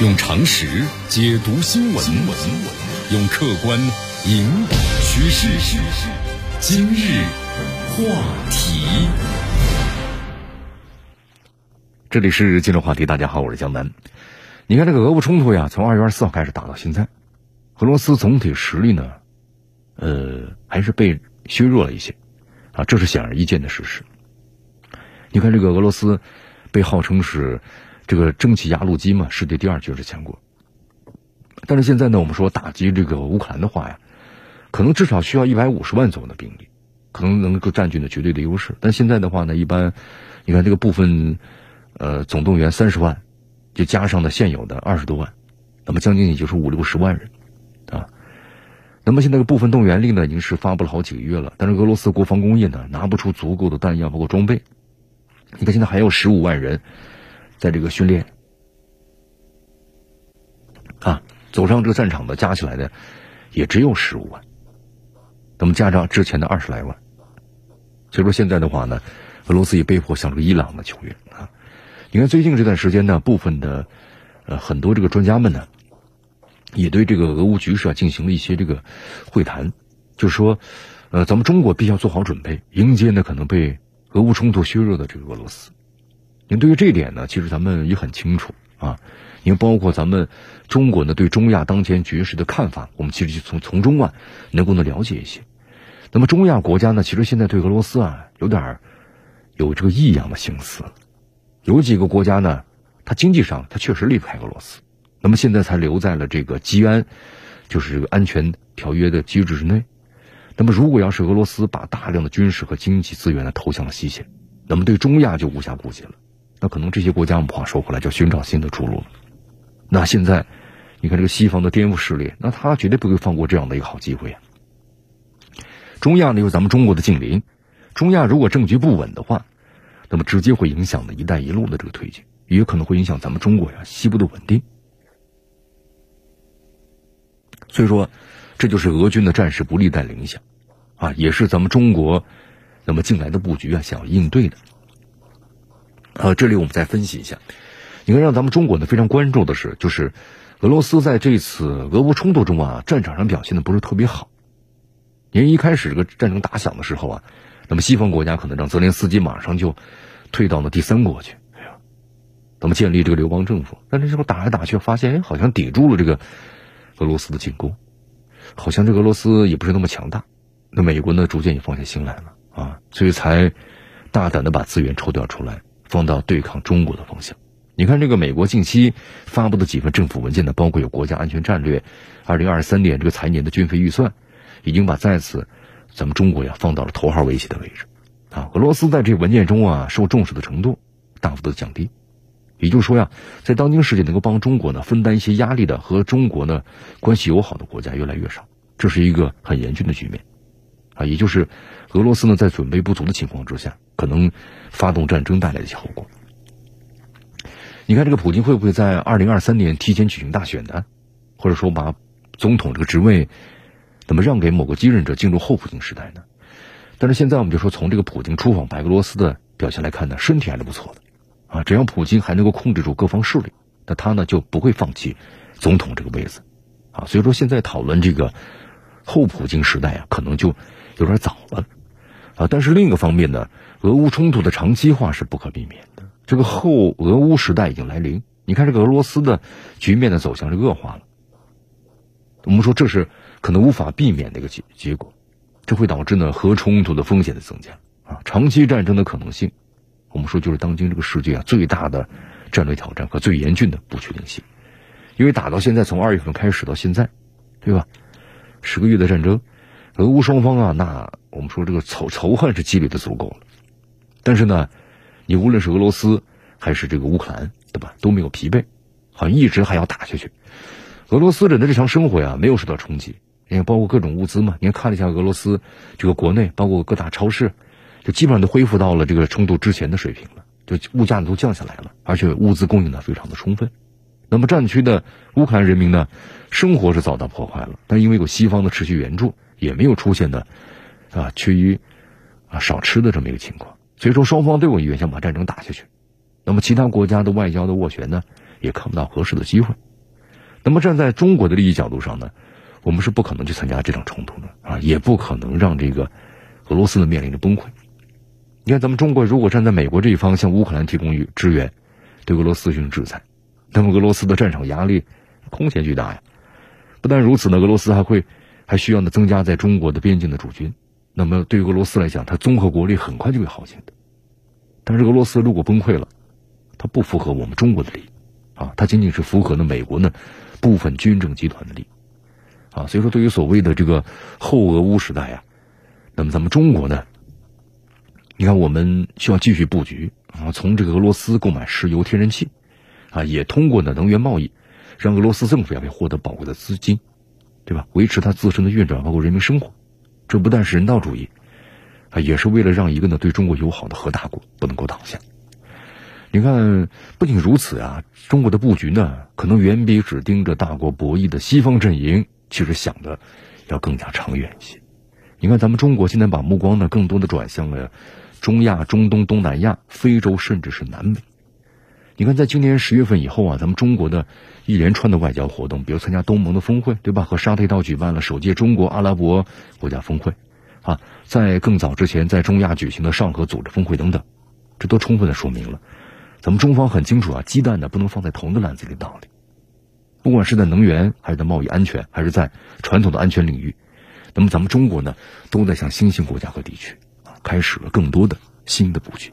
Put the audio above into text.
用常识解读新闻，用客观引导趋势。今日话题，这里是今日话题。大家好，我是江南。你看这个俄乌冲突呀，从二月二十四号开始打到现在，俄罗斯总体实力呢，呃，还是被削弱了一些啊，这是显而易见的事实。你看这个俄罗斯被号称是。这个蒸汽压路机嘛，世界第二军事强国。但是现在呢，我们说打击这个乌克兰的话呀，可能至少需要一百五十万左右的兵力，可能能够占据呢绝对的优势。但现在的话呢，一般你看这个部分，呃，总动员三十万，就加上呢现有的二十多万，那么将近也就是五六十万人啊。那么现在个部分动员令呢，已经是发布了好几个月了，但是俄罗斯国防工业呢，拿不出足够的弹药包括装备。你看现在还有十五万人。在这个训练啊，走上这个战场的加起来的也只有十五万，那么加上之前的二十来万，所以说现在的话呢，俄罗斯也被迫向这个伊朗的求援啊。你看最近这段时间呢，部分的呃很多这个专家们呢，也对这个俄乌局势啊进行了一些这个会谈，就是说，呃，咱们中国必须要做好准备，迎接呢可能被俄乌冲突削弱的这个俄罗斯。您对于这一点呢，其实咱们也很清楚啊。您包括咱们中国呢对中亚当前局势的看法，我们其实就从从中啊能够呢了解一些。那么中亚国家呢，其实现在对俄罗斯啊有点有这个异样的心思。有几个国家呢，它经济上它确实离不开俄罗斯，那么现在才留在了这个基安，就是这个安全条约的机制之内。那么如果要是俄罗斯把大量的军事和经济资源呢投向了西线，那么对中亚就无暇顾及了。那可能这些国家，我们话说回来，就寻找新的出路了。那现在，你看这个西方的颠覆势力，那他绝对不会放过这样的一个好机会啊。中亚呢，有咱们中国的近邻，中亚如果政局不稳的话，那么直接会影响的一带一路的这个推进，也可能会影响咱们中国呀西部的稳定。所以说，这就是俄军的战事不利带影响，啊，也是咱们中国那么近来的布局啊，想要应对的。呃，这里我们再分析一下，你看，让咱们中国呢非常关注的是，就是俄罗斯在这次俄乌冲突中啊，战场上表现的不是特别好。因为一开始这个战争打响的时候啊，那么西方国家可能让泽连斯基马上就退到了第三国去，哎呀，那么建立这个流亡政府。但这时候打来打去，发现哎，好像抵住了这个俄罗斯的进攻，好像这俄罗斯也不是那么强大。那美国呢，逐渐也放下心来了啊，所以才大胆的把资源抽调出来。放到对抗中国的方向，你看这个美国近期发布的几份政府文件呢，包括有国家安全战略，二零二三年这个财年的军费预算，已经把在此咱们中国呀放到了头号威胁的位置，啊，俄罗斯在这文件中啊受重视的程度大幅的降低，也就是说呀，在当今世界能够帮中国呢分担一些压力的和中国呢关系友好的国家越来越少，这是一个很严峻的局面，啊，也就是俄罗斯呢在准备不足的情况之下。可能发动战争带来的一些后果。你看，这个普京会不会在二零二三年提前举行大选呢？或者说把总统这个职位，怎么让给某个继任者进入后普京时代呢？但是现在我们就说，从这个普京出访白俄罗斯的表现来看呢，身体还是不错的啊。只要普京还能够控制住各方势力，那他呢就不会放弃总统这个位子啊。所以说，现在讨论这个后普京时代啊，可能就有点早了啊。但是另一个方面呢？俄乌冲突的长期化是不可避免的，这个后俄乌时代已经来临。你看，这个俄罗斯的局面的走向是恶化了。我们说这是可能无法避免的一个结结果，这会导致呢核冲突的风险的增加啊，长期战争的可能性。我们说就是当今这个世界啊最大的战略挑战和最严峻的不确定性，因为打到现在从二月份开始到现在，对吧？十个月的战争，俄乌双方啊，那我们说这个仇仇恨是积累的足够了。但是呢，你无论是俄罗斯还是这个乌克兰，对吧，都没有疲惫，好像一直还要打下去。俄罗斯人的日常生活呀，没有受到冲击，你看，包括各种物资嘛，您看了一下俄罗斯这个国内，包括各大超市，就基本上都恢复到了这个冲突之前的水平了，就物价都降下来了，而且物资供应的非常的充分。那么战区的乌克兰人民呢，生活是遭到破坏了，但因为有西方的持续援助，也没有出现的啊缺于啊少吃的这么一个情况。所以说，双方都有意愿想把战争打下去，那么其他国家的外交的斡旋呢，也看不到合适的机会，那么站在中国的利益角度上呢，我们是不可能去参加这场冲突的啊，也不可能让这个俄罗斯呢面临着崩溃。你看，咱们中国如果站在美国这一方，向乌克兰提供予支援，对俄罗斯进行制裁，那么俄罗斯的战场压力空前巨大呀。不但如此呢，俄罗斯还会还需要呢增加在中国的边境的驻军。那么对于俄罗斯来讲，它综合国力很快就会耗尽的。但是俄罗斯如果崩溃了，它不符合我们中国的利益啊，它仅仅是符合呢美国呢部分军政集团的利益啊。所以说，对于所谓的这个后俄乌时代呀，那么咱们中国呢？你看，我们需要继续布局啊，从这个俄罗斯购买石油、天然气，啊，也通过呢能源贸易，让俄罗斯政府也可以获得宝贵的资金，对吧？维持它自身的运转，包括人民生活。这不但是人道主义，啊，也是为了让一个呢对中国友好的核大国不能够倒下。你看，不仅如此啊，中国的布局呢，可能远比只盯着大国博弈的西方阵营，其实想的要更加长远一些。你看，咱们中国现在把目光呢，更多的转向了。中亚、中东、东南亚、非洲，甚至是南美。你看，在今年十月份以后啊，咱们中国的一连串的外交活动，比如参加东盟的峰会，对吧？和沙特一道举办了首届中国阿拉伯国家峰会，啊，在更早之前，在中亚举行的上合组织峰会等等，这都充分的说明了，咱们中方很清楚啊，鸡蛋呢不能放在同一个篮子里的道理。不管是在能源，还是在贸易安全，还是在传统的安全领域，那么咱们中国呢，都在向新兴国家和地区啊。开始了更多的新的布局，